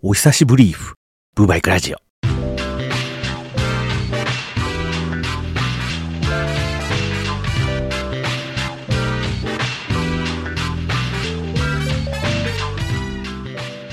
お久しぶりーふ、ブーバイクラジオ。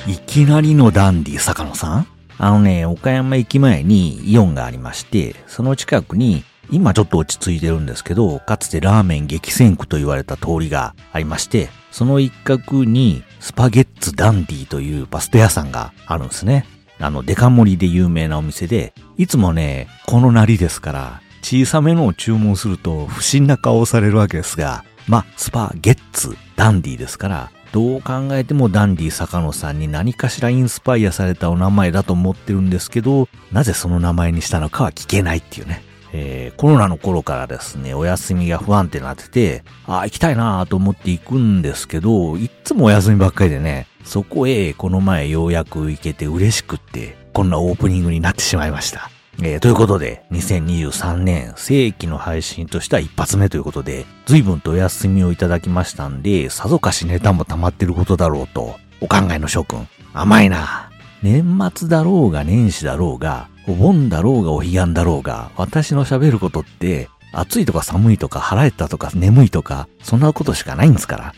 いきなりのダンディ坂野さんあのね、岡山駅前にイオンがありまして、その近くに、今ちょっと落ち着いてるんですけど、かつてラーメン激戦区と言われた通りがありまして、その一角にスパゲッツダンディというパスタ屋さんがあるんですね。あの、デカ盛りで有名なお店で、いつもね、このなりですから、小さめのを注文すると不審な顔をされるわけですが、ま、スパゲッツダンディですから、どう考えてもダンディ坂野さんに何かしらインスパイアされたお名前だと思ってるんですけど、なぜその名前にしたのかは聞けないっていうね。えーコロナの頃からですね、お休みが不安定になってて、あー行きたいなと思って行くんですけど、いっつもお休みばっかりでね、そこへこの前ようやく行けて嬉しくって、こんなオープニングになってしまいました。えーということで、2023年正規の配信としては一発目ということで、随分とお休みをいただきましたんで、さぞかしネタも溜まってることだろうと、お考えの諸君、甘いな。年末だろうが年始だろうが、お盆だろうがお彼岸だろうが、私の喋ることって、暑いとか寒いとか腹減ったとか眠いとか、そんなことしかないんですから。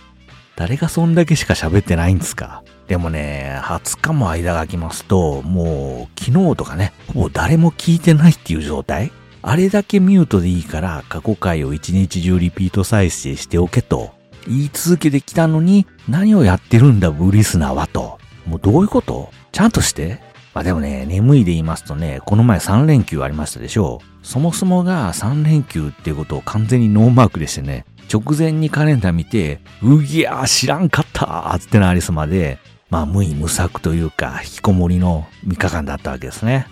誰がそんだけしか喋ってないんですかでもね、20日も間が空きますと、もう昨日とかね、ほぼ誰も聞いてないっていう状態あれだけミュートでいいから過去回を一日中リピート再生しておけと言い続けてきたのに何をやってるんだブリスナーはと。もうどういうこと？ちゃんとしてまあでもね、眠いで言いますとね、この前3連休ありましたでしょう。そもそもが3連休っていうことを完全にノーマークでしてね、直前にカレンダー見て、うぎゃー知らんかったーってなりすまで、まあ無意無策というか、引きこもりの3日間だったわけですね。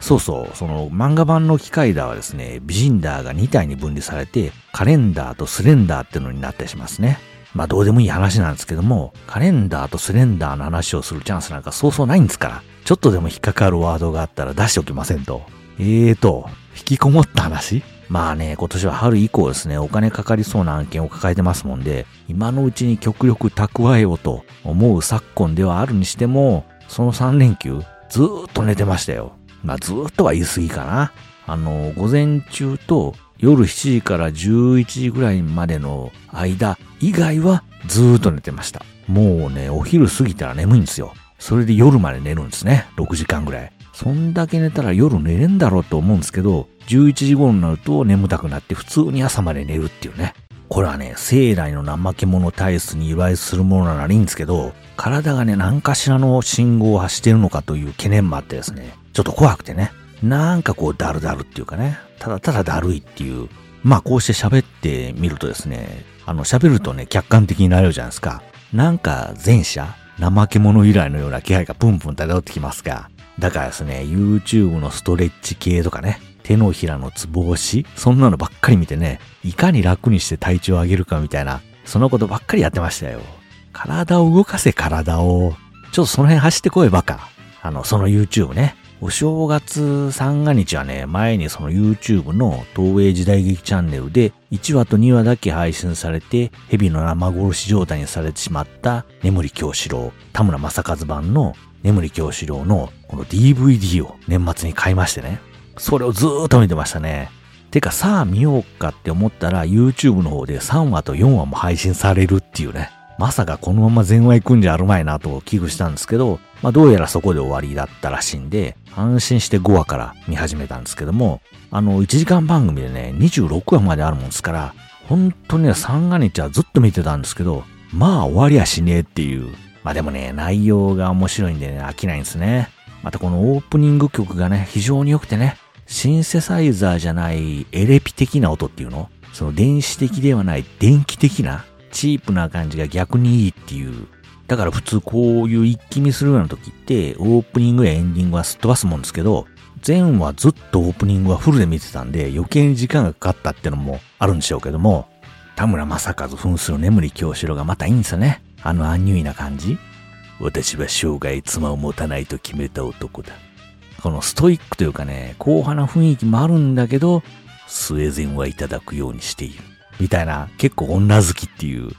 そうそう、その漫画版の機械ダーはですね、ビジンダーが2体に分離されて、カレンダーとスレンダーってのになったりしますね。まあどうでもいい話なんですけども、カレンダーとスレンダーの話をするチャンスなんかそうそうないんですから、ちょっとでも引っかかるワードがあったら出しておきませんと。えーと、引きこもった話？まあね、今年は春以降ですね、お金かかりそうな案件を抱えてますもんで、今のうちに極力蓄えようと思う昨今ではあるにしても、その3連休、ずーっと寝てましたよ。まあずーっとは言い過ぎかな。あの、午前中と夜7時から11時ぐらいまでの間以外はずーっと寝てました。もうね、お昼過ぎたら眠いんですよ。それで夜まで寝るんですね。6時間ぐらい。そんだけ寝たら夜寝れんだろうと思うんですけど、11時頃になると眠たくなって普通に朝まで寝るっていうね。これはね、生来の怠け者体質に由来するものならいいんですけど、体がね、何かしらの信号を発してるのかという懸念もあってですね、ちょっと怖くてね、なんかこうダルダルっていうかね、ただただだるいっていう、まあこうして喋ってみるとですね、あの喋るとね、客観的になれるじゃないですか。なんか前者、怠け者由来のような気配がプンプン漂ってきますが、だからですね、YouTube のストレッチ系とかね、手のひらのつぼ押し、そんなのばっかり見てね、いかに楽にして体調を上げるかみたいな、そのことばっかりやってましたよ。体を動かせ体を。ちょっとその辺走ってこいバカ。あの、その YouTube ね。お正月三が日はね、前にその YouTube の東映時代劇チャンネルで1話と2話だけ配信されて、蛇の生殺し状態にされてしまった眠り京志郎、田村正和版の眠り京志郎のこの DVD を年末に買いましてね。それをずーっと見てましたね。てかさあ見ようかって思ったら YouTube の方で3話と4話も配信されるっていうね。まさかこのまま全話行くんじゃあるまいなと危惧したんですけど、まあどうやらそこで終わりだったらしいんで、安心して5話から見始めたんですけども、あの1時間番組でね、26話まであるもんですから、本当にね、三が日はずっと見てたんですけど、まあ終わりやしねえっていう。まあでもね、内容が面白いんでね、飽きないんですね。またこのオープニング曲がね、非常に良くてね、シンセサイザーじゃないエレピ的な音っていうのその電子的ではない電気的なチープな感じが逆にいいっていう。だから普通こういう一気見するような時ってオープニングやエンディングはすっ飛ばすもんですけど、前はずっとオープニングはフルで見てたんで余計に時間がかかったってのもあるんでしょうけども、田村正和扮する眠り京志郎がまたいいんですよね。あのアンニュイな感じ。私は生涯妻を持たないと決めた男だ。このストイックというかね、硬派な雰囲気もあるんだけど、スウェーデンはいただくようにしている。みたいな、結構女好きっていう。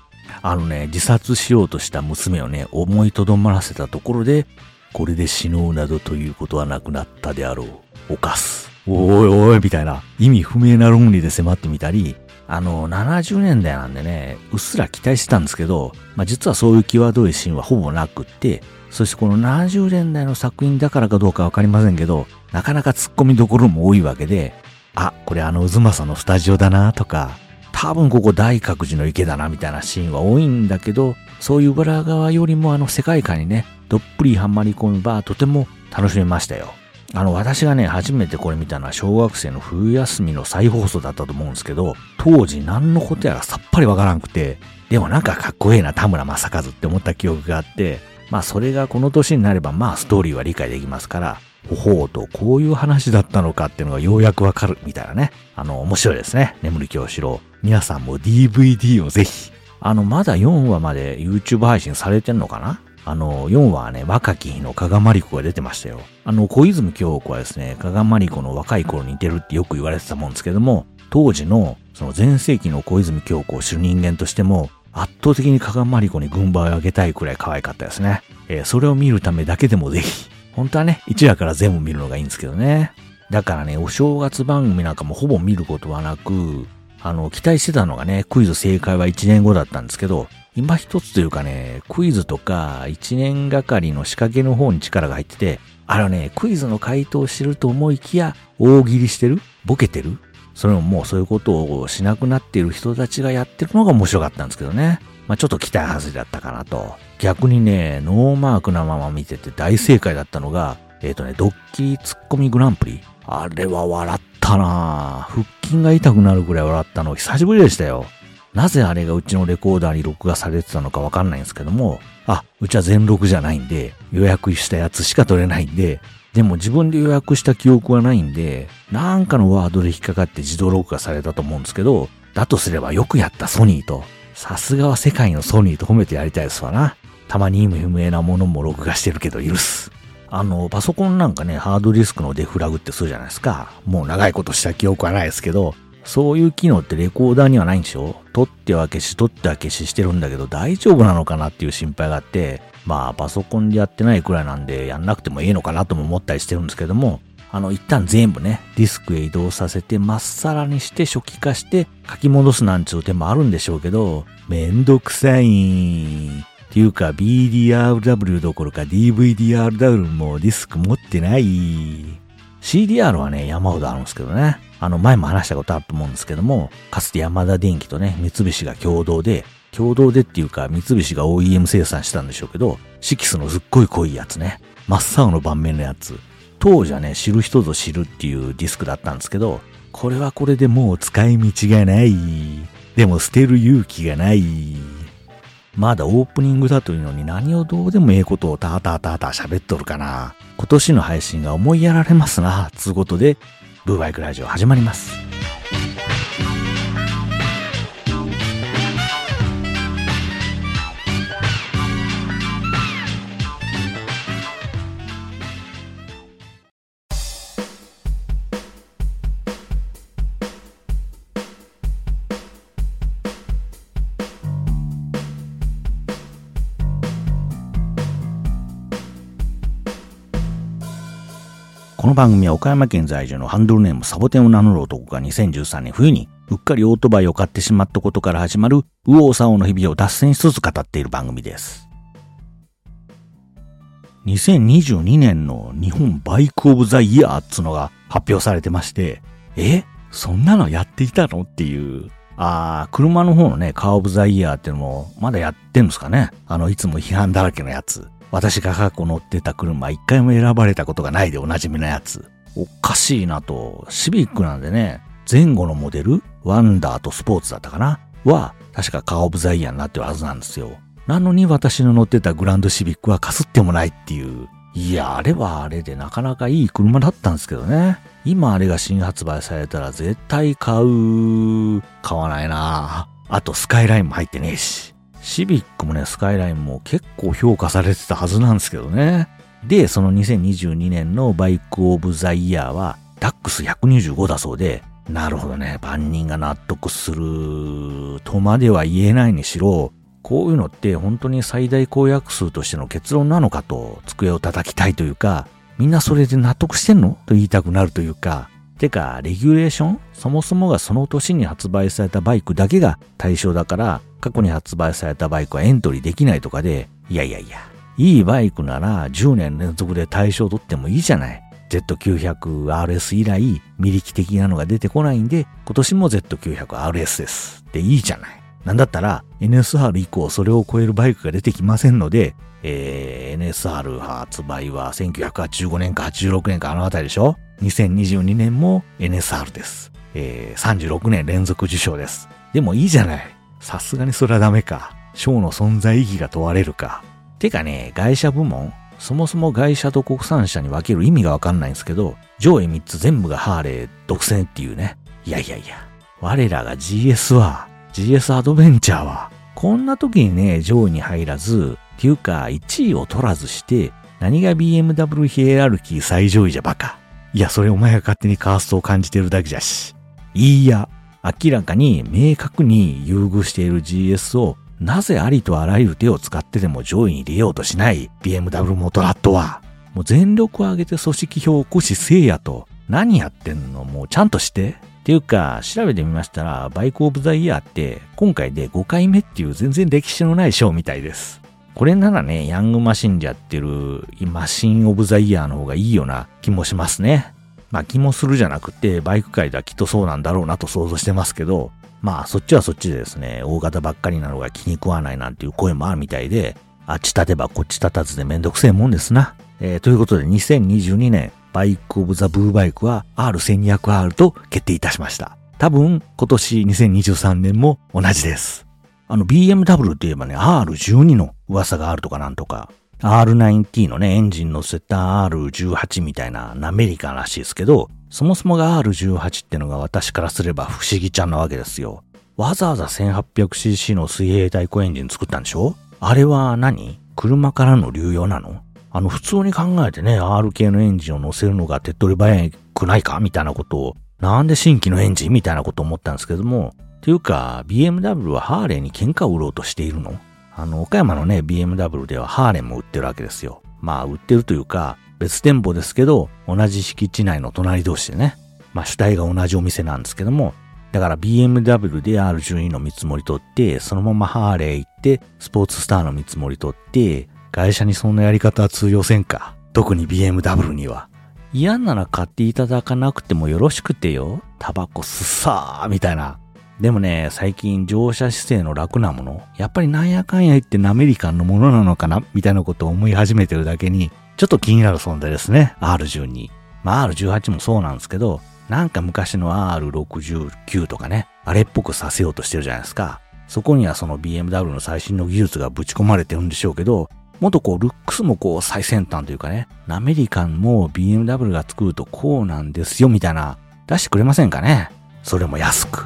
あのね、自殺しようとした娘をね、思いとどまらせたところで、これで死のうなどということはなくなったであろう。犯す。おいおい、みたいな意味不明な論理で迫ってみたり、あの、70年代なんでね、うっすら期待してたんですけど、まあ、実はそういう際どいシーンはほぼなくって、そしてこの70年代の作品だからかどうかわかりませんけど、なかなか突っ込みどころも多いわけで、あ、これあの渦政のスタジオだなとか、多分ここ大覚寺の池だなみたいなシーンは多いんだけど、そういう裏側よりもあの世界観にね、どっぷりはまり込めばとても楽しめましたよ。あの、私がね、初めてこれ見たのは小学生の冬休みの再放送だったと思うんですけど、当時何のことやらさっぱりわからんくて、でもなんかかっこええな田村正和って思った記憶があって、まあそれがこの年になればまあストーリーは理解できますから、ほほうとこういう話だったのかっていうのがようやくわかるみたいなね。あの、面白いですね。眠り京志郎。皆さんも DVD をぜひ。あの、まだ4話まで YouTube 配信されてんのかな？あの、4話はね、若き日の加賀まりこが出てましたよ。あの、小泉京子はですね、加賀まりこの若い頃に似てるってよく言われてたもんですけども、当時の、その前世紀の小泉京子を知る人間としても、圧倒的に加賀まりこに軍配を上げたいくらい可愛かったですね。えー、それを見るためだけでもぜひ、本当はね、1話から全部見るのがいいんですけどね。だからね、お正月番組なんかもほぼ見ることはなく、あの、期待してたのがね、クイズ正解は1年後だったんですけど、今一つというかね、クイズとか一年がかりの仕掛けの方に力が入ってて、あのね、クイズの回答してると思いきや、大喜利してる？ボケてる？それももうそういうことをしなくなっている人たちがやってるのが面白かったんですけどね。まあちょっと期待外れだったかなと。逆にね、ノーマークなまま見てて大正解だったのが、えっ、ー、とね、ドッキリツッコミグランプリ。あれは笑ったな腹筋が痛くなるぐらい笑ったの久しぶりでしたよ。なぜあれがうちのレコーダーに録画されてたのかわかんないんですけども、あ、うちは全録じゃないんで、予約したやつしか撮れないんで、でも自分で予約した記憶はないんで、なんかのワードで引っかかって自動録画されたと思うんですけど、だとすればよくやったソニーと、さすがは世界のソニーと褒めてやりたいですわな。たまに意味不明なものも録画してるけど許す。あの、パソコンなんかね、ハードディスクのデフラグってするじゃないですか。もう長いことした記憶はないですけど、そういう機能ってレコーダーにはないんでしょ？撮っては消し、撮っては消ししてるんだけど大丈夫なのかなっていう心配があって、まあパソコンでやってないくらいなんでやんなくてもいいのかなとも思ったりしてるんですけども、あの一旦全部ね、ディスクへ移動させてまっさらにして初期化して書き戻すなんちゅう手もあるんでしょうけど、めんどくさい。っていうか BDRW どころか DVDRW もディスク持ってない。CDR はね、山ほどあるんですけどね。あの、前も話したことあると思うんですけども、かつて山田電機とね、三菱が共同で、共同でっていうか、三菱が OEM 生産したんでしょうけど、シキスのすっごい濃いやつね。真っ青の盤面のやつ。当時はね、知る人ぞ知るっていうディスクだったんですけど、これはこれでもう使い道がない。でも捨てる勇気がない。まだオープニングだというのに何をどうでもええことをたーたーたーたー喋っとるかな。今年の配信が思いやられますな。つうことで、ブーバイクラジオ始まります。番組は岡山県在住のハンドルネームサボテンを名乗る男が2013年冬にうっかりオートバイを買ってしまったことから始まる右往左往の日々を脱線しつつ語っている番組です。2022年の日本バイクオブザイヤーっつのが発表されてまして、え？そんなのやっていたの？っていう。ああ、車の方のね、カーオブザイヤーっていうのもまだやってんですかねあの、いつも批判だらけのやつ。私が過去乗ってた車一回も選ばれたことがないでおなじみのやつ。おかしいなと。シビックなんでね、前後のモデル、ワンダーとスポーツだったかなは、確かカーオブザイヤーになってるはずなんですよ。なのに私の乗ってたグランドシビックはかすってもないっていう。いや、あれはあれでなかなかいい車だったんですけどね。今あれが新発売されたら絶対買う。買わないなあとスカイラインも入ってねえし。シビックもね、スカイラインも結構評価されてたはずなんですけどね。で、その2022年のバイクオブザイヤーは、ダックス125だそうで、なるほどね、万人が納得するとまでは言えないにしろ、こういうのって本当に最大公約数としての結論なのかと机を叩きたいというか、みんなそれで納得してんの？と言いたくなるというか、てか、レギュレーション？そもそもがその年に発売されたバイクだけが対象だから、過去に発売されたバイクはエントリーできないとかで、いやいやいや、いいバイクなら10年連続で対象取ってもいいじゃない。Z900RS 以来、未力的なのが出てこないんで、今年も Z900RS です。でいいじゃない。なんだったら、NSR 以降それを超えるバイクが出てきませんので、えー、NSR 発売は1985年か86年かあのあたりでしょ ?2022 年も NSR です。えー、36年連続受賞です。でもいいじゃない。さすがにそれはダメか。賞の存在意義が問われるか。てかね、外車部門そもそも外車と国産車に分ける意味がわかんないんですけど、上位3つ全部がハーレー独占っていうね。いやいやいや、我らが GS は、GS アドベンチャーは、こんな時にね、上位に入らず、っていうか1位を取らずして、何が BMW ヒエラルキー最上位じゃバカ。いや、それお前が勝手にカーストを感じてるだけじゃし。いいや、明らかに明確に優遇している GS をなぜありとあらゆる手を使ってでも上位に出ようとしない BMW モトラットは、もう全力を挙げて組織票を起こしせいやと、何やってんのもうちゃんとして。っていうか、調べてみましたら、バイクオブザイヤーって、今回で5回目っていう全然歴史のない賞みたいです。これならね、ヤングマシンでやってるマシンオブザイヤーの方がいいような気もしますね。まあ気もするじゃなくて、バイク界ではきっとそうなんだろうなと想像してますけど、まあそっちはそっちでですね、大型ばっかりなのが気に食わないなんていう声もあるみたいで、あっち立てばこっち立たずでめんどくせえもんですな。えー、ということで2022年バイクオブザブーバイクは R1200R と決定いたしました。多分今年2023年も同じです。あの BMW といえばね R12 の噂があるとかなんとか R9T のねエンジン乗せた R18 みたいなアメリカらしいですけどそもそもが R18 ってのが私からすれば不思議ちゃんなわけですよ。わざわざ 1800cc の水平対向エンジン作ったんでしょ？あれは何？車からの流用なの？あの、普通に考えてね、R 系のエンジンを乗せるのが手っ取り早くないか？みたいなことを、なんで新規のエンジン？みたいなことを思ったんですけども、っていうか、BMW はハーレーに喧嘩を売ろうとしているの？あの、岡山のね、BMW ではハーレーも売ってるわけですよ。まあ、売ってるというか、別店舗ですけど、同じ敷地内の隣同士でね、まあ主体が同じお店なんですけども、だから BMW で R12 の見積もり取って、そのままハーレー行って、スポーツスターの見積もり取って、会社にそんなやり方は通用せんか？特に BMW には。嫌なら買っていただかなくてもよろしくてよ。タバコすっさーみたいな。でもね、最近乗車姿勢の楽なもの、やっぱりなんやかんや言ってアメリカンのものなのかなみたいなことを思い始めてるだけに、ちょっと気になる存在ですね。R12。まあ R18 もそうなんですけど、なんか昔の R69 とかね、あれっぽくさせようとしてるじゃないですか。そこにはその BMW の最新の技術がぶち込まれてるんでしょうけど、もっとこう、ルックスもこう、最先端というかね、アメリカンも BMW が作るとこうなんですよ、みたいな、出してくれませんかねそれも安く。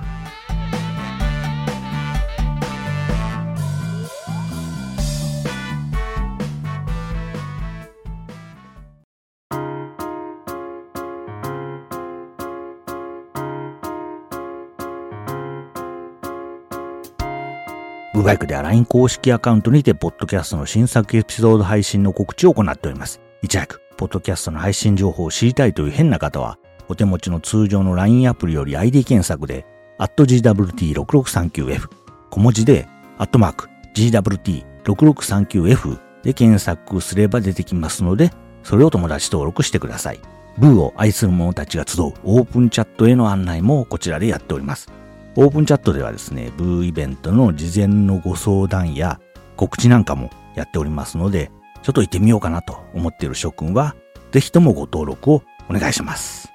ブバイクでは LINE 公式アカウントにて、ポッドキャストの新作エピソード配信の告知を行っております。いち早く、ポッドキャストの配信情報を知りたいという変な方は、お手持ちの通常の LINE アプリより ID 検索で、GWT6639F、小文字で、アットマーク、GWT6639F で検索すれば出てきますので、それを友達登録してください。ブーを愛する者たちが集うオープンチャットへの案内もこちらでやっております。オープンチャットではですね、ブーイベントの事前のご相談や告知なんかもやっておりますので、ちょっと行ってみようかなと思っている諸君は、ぜひともご登録をお願いします。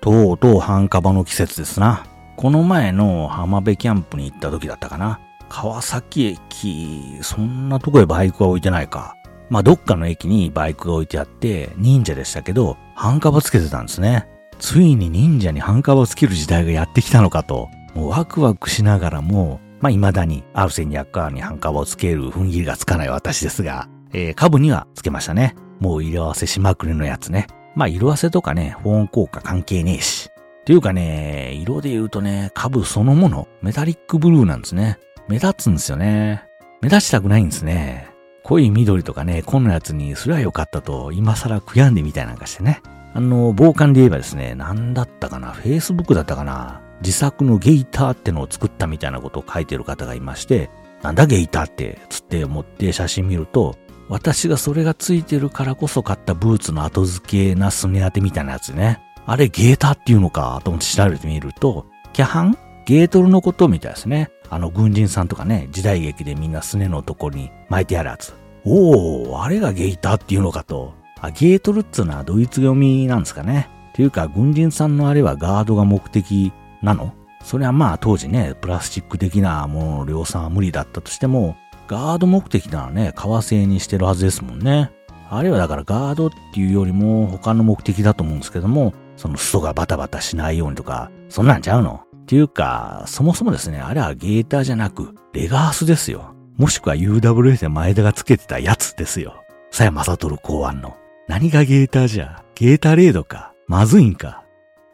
とうとう半カバの季節ですな。この前の浜辺キャンプに行った時だったかな。川崎駅、そんなとこへバイクは置いてないか。まあ、どっかの駅にバイクが置いてあって、忍者でしたけど、半カバつけてたんですね。ついに忍者に半カバをつける時代がやってきたのかと、もうワクワクしながらも、まあ、未だにアルセニアッカーに半カバをつける踏ん切りがつかない私ですが、えー、株にはつけましたね。もう色合わせしまくりのやつね。まあ、色合わせとかね、保温効果関係ねえし。っていうかね、色で言うとね、株そのもの、メタリックブルーなんですね。目立つんですよね。目立ちたくないんですね。濃い緑とかね、こんなやつにすりゃよかったと、今更悔やんでみたいなんかしてね。あの、傍観で言えばですね、何だったかな、Facebook だったかな、自作のゲイターってのを作ったみたいなことを書いてる方がいまして、なんだゲイターって、つって持って写真見ると、私がそれがついてるからこそ買ったブーツの後付けなすね当てみたいなやつね。あれゲーターっていうのかと思って調べてみると、キャハン？ゲートルのことみたいですね。あの軍人さんとかね、時代劇でみんなすねのとこに巻いてあるやつ。おー、あれがゲーターっていうのかと。あ、ゲートルっつうのはドイツ読みなんですかね。っていうか、軍人さんのあれはガードが目的なの？それはまあ当時ね、プラスチック的なものの量産は無理だったとしても、ガード目的ならね、革製にしてるはずですもんね。あれはだからガードっていうよりも他の目的だと思うんですけども、その裾がバタバタしないようにとか、そんなんちゃうの？っていうか、そもそもですね、あれはゲーターじゃなく、レガースですよ。もしくは UWS で前田がつけてたやつですよ。さやまさとる考案の。何がゲーターじゃゲータレードか。まずいんか。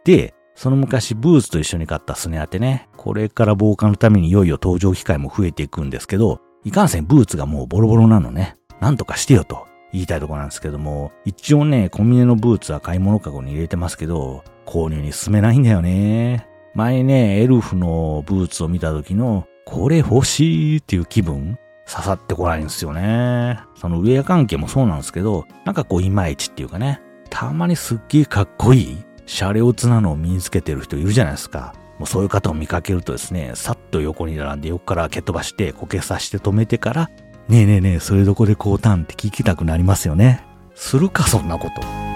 で、その昔ブーツと一緒に買ったスネアってね、これから防寒のためにいよいよ登場機会も増えていくんですけど、いかんせんブーツがもうボロボロなのね。なんとかしてよと言いたいとこなんですけども、一応ね、コンビニのブーツは買い物かごに入れてますけど、購入に進めないんだよね。前ね、エルフのブーツを見た時の、これ欲しいっていう気分刺さってこないんですよね。そのウェア関係もそうなんですけど、なんかこういまいちっていうかね、たまにすっげえかっこいいシャレオツなのを身につけてる人いるじゃないですか。もうそういう方を見かけるとですね、さっと横に並んで横から蹴飛ばして、こけさして止めてから、ねえねえねえ、それどこでこうたんって聞きたくなりますよね。するか、そんなこと。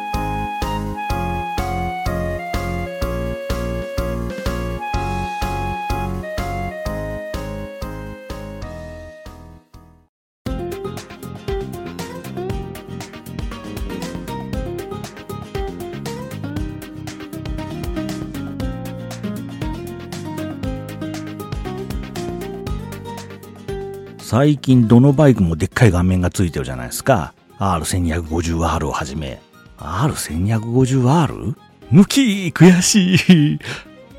最近どのバイクもでっかい画面がついてるじゃないですか。R1250R をはじめ。R1250R? 抜き悔しい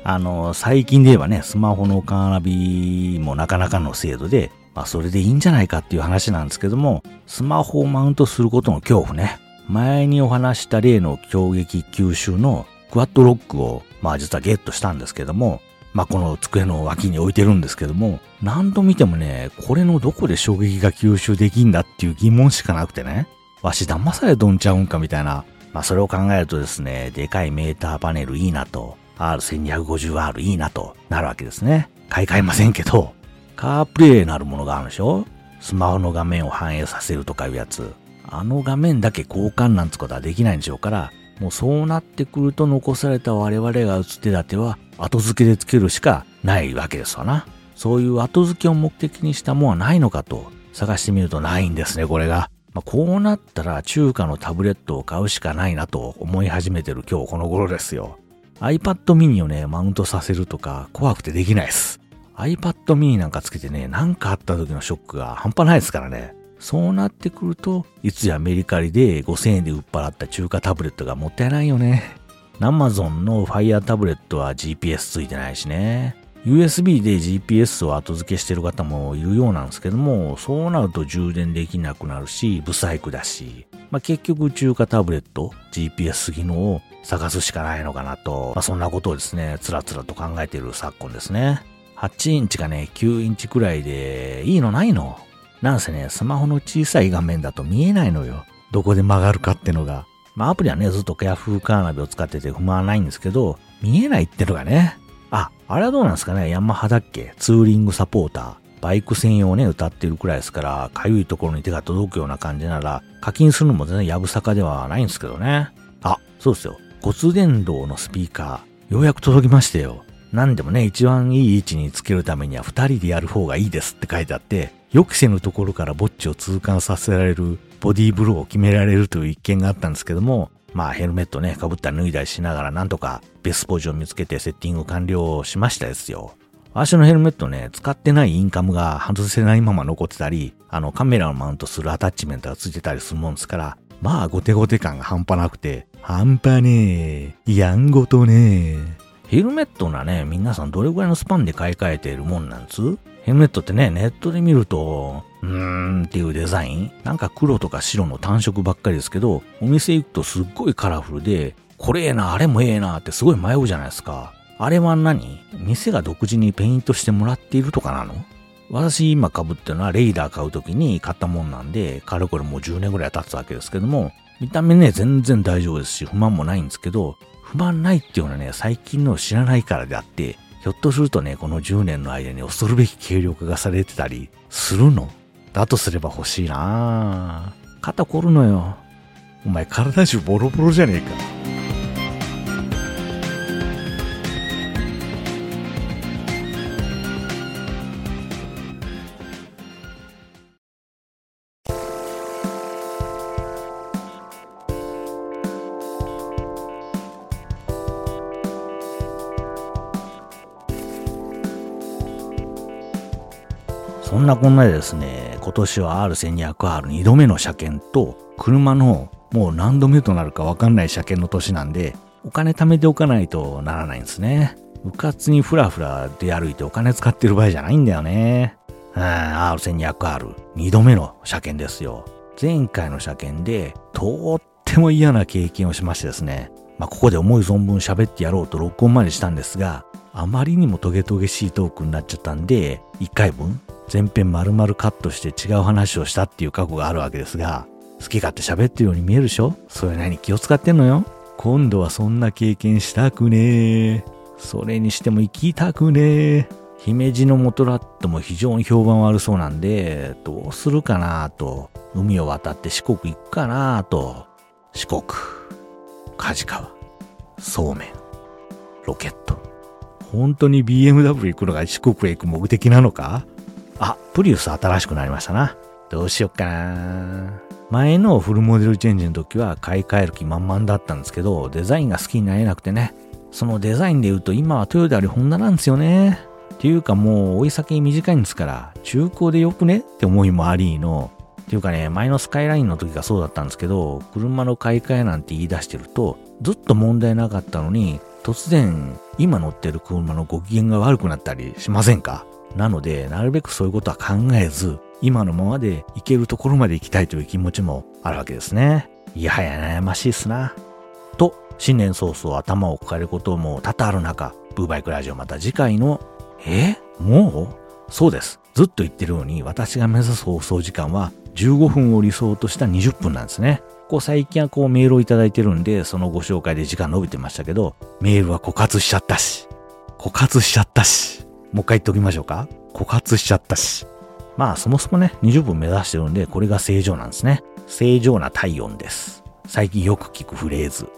あの、最近で言えばね、スマホのカーナビもなかなかの精度で、まあそれでいいんじゃないかっていう話なんですけども、スマホをマウントすることの恐怖ね。前にお話した例の強撃吸収のクワッドロックを、まあ実はゲットしたんですけども、まあ、この机の脇に置いてるんですけども、何度見てもね、これのどこで衝撃が吸収できんだっていう疑問しかなくてね、わし騙されどんちゃうんかみたいな、まあ、それを考えるとですね、でかいメーターパネルいいなと、R1250R いいなとなるわけですね。買い替えませんけど、カープレイなるものがあるでしょ？スマホの画面を反映させるとかいうやつ。あの画面だけ交換なんつことはできないんでしょうから、もうそうなってくると残された我々が打つ手立ては後付けでつけるしかないわけですわな。そういう後付けを目的にしたもんはないのかと探してみるとないんですね、これが。まあ、こうなったら中華のタブレットを買うしかないなと思い始めてる今日この頃ですよ。iPad mini をね、マウントさせるとか怖くてできないです。iPad mini なんかつけてね、なんかあった時のショックが半端ないですからね。そうなってくると、いつやメリカリで5000円で売っ払った中華タブレットがもったいないよね。アマゾンの Fire タブレットは GPS ついてないしね。USB で GPS を後付けしてる方もいるようなんですけども、そうなると充電できなくなるし、ブサイクだし、まあ、結局中華タブレット、GPS 機能を探すしかないのかなと、まあ、そんなことをですね、つらつらと考えている昨今ですね。8インチかね、9インチくらいで、いいのないの？なんせね、スマホの小さい画面だと見えないのよ。どこで曲がるかってのが。まあアプリはね、ずっとヤフーカーナビを使ってて不満はないんですけど、見えないってのがね。あ、あれはどうなんですかねヤンマハだっけ？ツーリングサポーター。バイク専用ね、歌ってるくらいですから、かゆいところに手が届くような感じなら、課金するのも全然やぶさかではないんですけどね。あ、そうですよ。骨伝導のスピーカー、ようやく届きましたよ。何でもね、一番いい位置につけるためには二人でやる方がいいですって書いてあって、予期せぬところからぼっちを痛感させられるボディーブローを決められるという一件があったんですけども、まあヘルメットね、被ったり脱いだりしながらなんとかベスポジを見つけてセッティング完了しましたですよ。足のヘルメットね、使ってないインカムが外せないまま残ってたり、あのカメラをマウントするアタッチメントがついてたりするもんですから、まあゴテゴテ感が半端なくて、半端ねえ、やんごとねえ。ヘルメットなね、皆さんどれぐらいのスパンで買い替えているもんなんつヘルメットってね、ネットで見ると、うーんっていうデザイン？なんか黒とか白の単色ばっかりですけど、お店行くとすっごいカラフルで、これええな、あれもええなってすごい迷うじゃないですか。あれは何？店が独自にペイントしてもらっているとかなの？私今被ってるのはレイダー買う時に買ったもんなんで、かれこれもう10年ぐらい経つわけですけども、見た目ね、全然大丈夫ですし、不満もないんですけど、不満ないっていうのはね、最近の知らないからであって、ひょっとするとね、この10年の間に恐るべき軽量化がされてたりするの？だとすれば欲しいな肩凝るのよ。お前体中ボロボロじゃねえか。そんなこんなでですね、今年は R1200R2 度目の車検と、車のもう何度目となるかわかんない車検の年なんで、お金貯めておかないとならないんですね。部活にフラフラで歩いてお金使ってる場合じゃないんだよね。うん、R1200R2 度目の車検ですよ。前回の車検で、とっても嫌な経験をしましてですね。まあ、ここで思い存分喋ってやろうと録音までしたんですが、あまりにもトゲトゲしいトークになっちゃったんで、1回分全編丸々カットして違う話をしたっていう過去があるわけですが、好き勝手喋ってるように見えるでしょ？それなりに気を使ってんのよ。今度はそんな経験したくねえ。それにしても行きたくねえ。姫路の元ラットも非常に評判悪そうなんで、どうするかなと。海を渡って四国行くかなと。四国、梶川、そうめん、ロケット。本当に BMW 行くのが四国へ行く目的なのか？あ、プリウス新しくなりましたな。どうしよっかな。前のフルモデルチェンジの時は買い替える気満々だったんですけど、デザインが好きになれなくてね。そのデザインで言うと今はトヨタよりホンダなんですよね。っていうかもう追い先短いんですから、中古でよくね？って思いもありの。っていうかね、前のスカイラインの時がそうだったんですけど、車の買い替えなんて言い出してると、ずっと問題なかったのに、突然、今乗ってる車のご機嫌が悪くなったりしませんか？なので、なるべくそういうことは考えず、今のままで行けるところまで行きたいという気持ちもあるわけですね。いやはや悩ましいっすな。と、新年早々頭を抱えることも多々ある中、ブーバイクラジオまた次回の、え？もう？そうです。ずっと言ってるように、私が目指す放送時間は15分を理想とした20分なんですね。こう最近はこうメールをいただいてるんで、そのご紹介で時間伸びてましたけど、メールは枯渇しちゃったし、枯渇しちゃったし、もう一回言っておきましょうか。枯渇しちゃったし。まあそもそもね、20分目指してるんで、これが正常なんですね。正常な体温です。最近よく聞くフレーズ。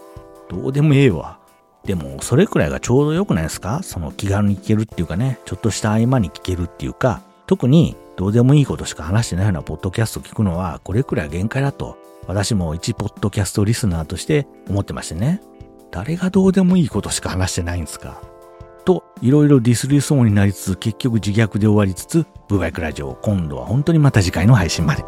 どうでもええわ。でも、それくらいがちょうど良くないですか？その気軽に聞けるっていうかね、ちょっとした合間に聞けるっていうか、特にどうでもいいことしか話してないようなポッドキャスト聞くのは、これくらい限界だと、私も一ポッドキャストリスナーとして思ってましてね。誰がどうでもいいことしか話してないんですか？と、いろいろディスりそうになりつつ、結局自虐で終わりつつ、ブーバイクラジオ、今度は本当にまた次回の配信まで。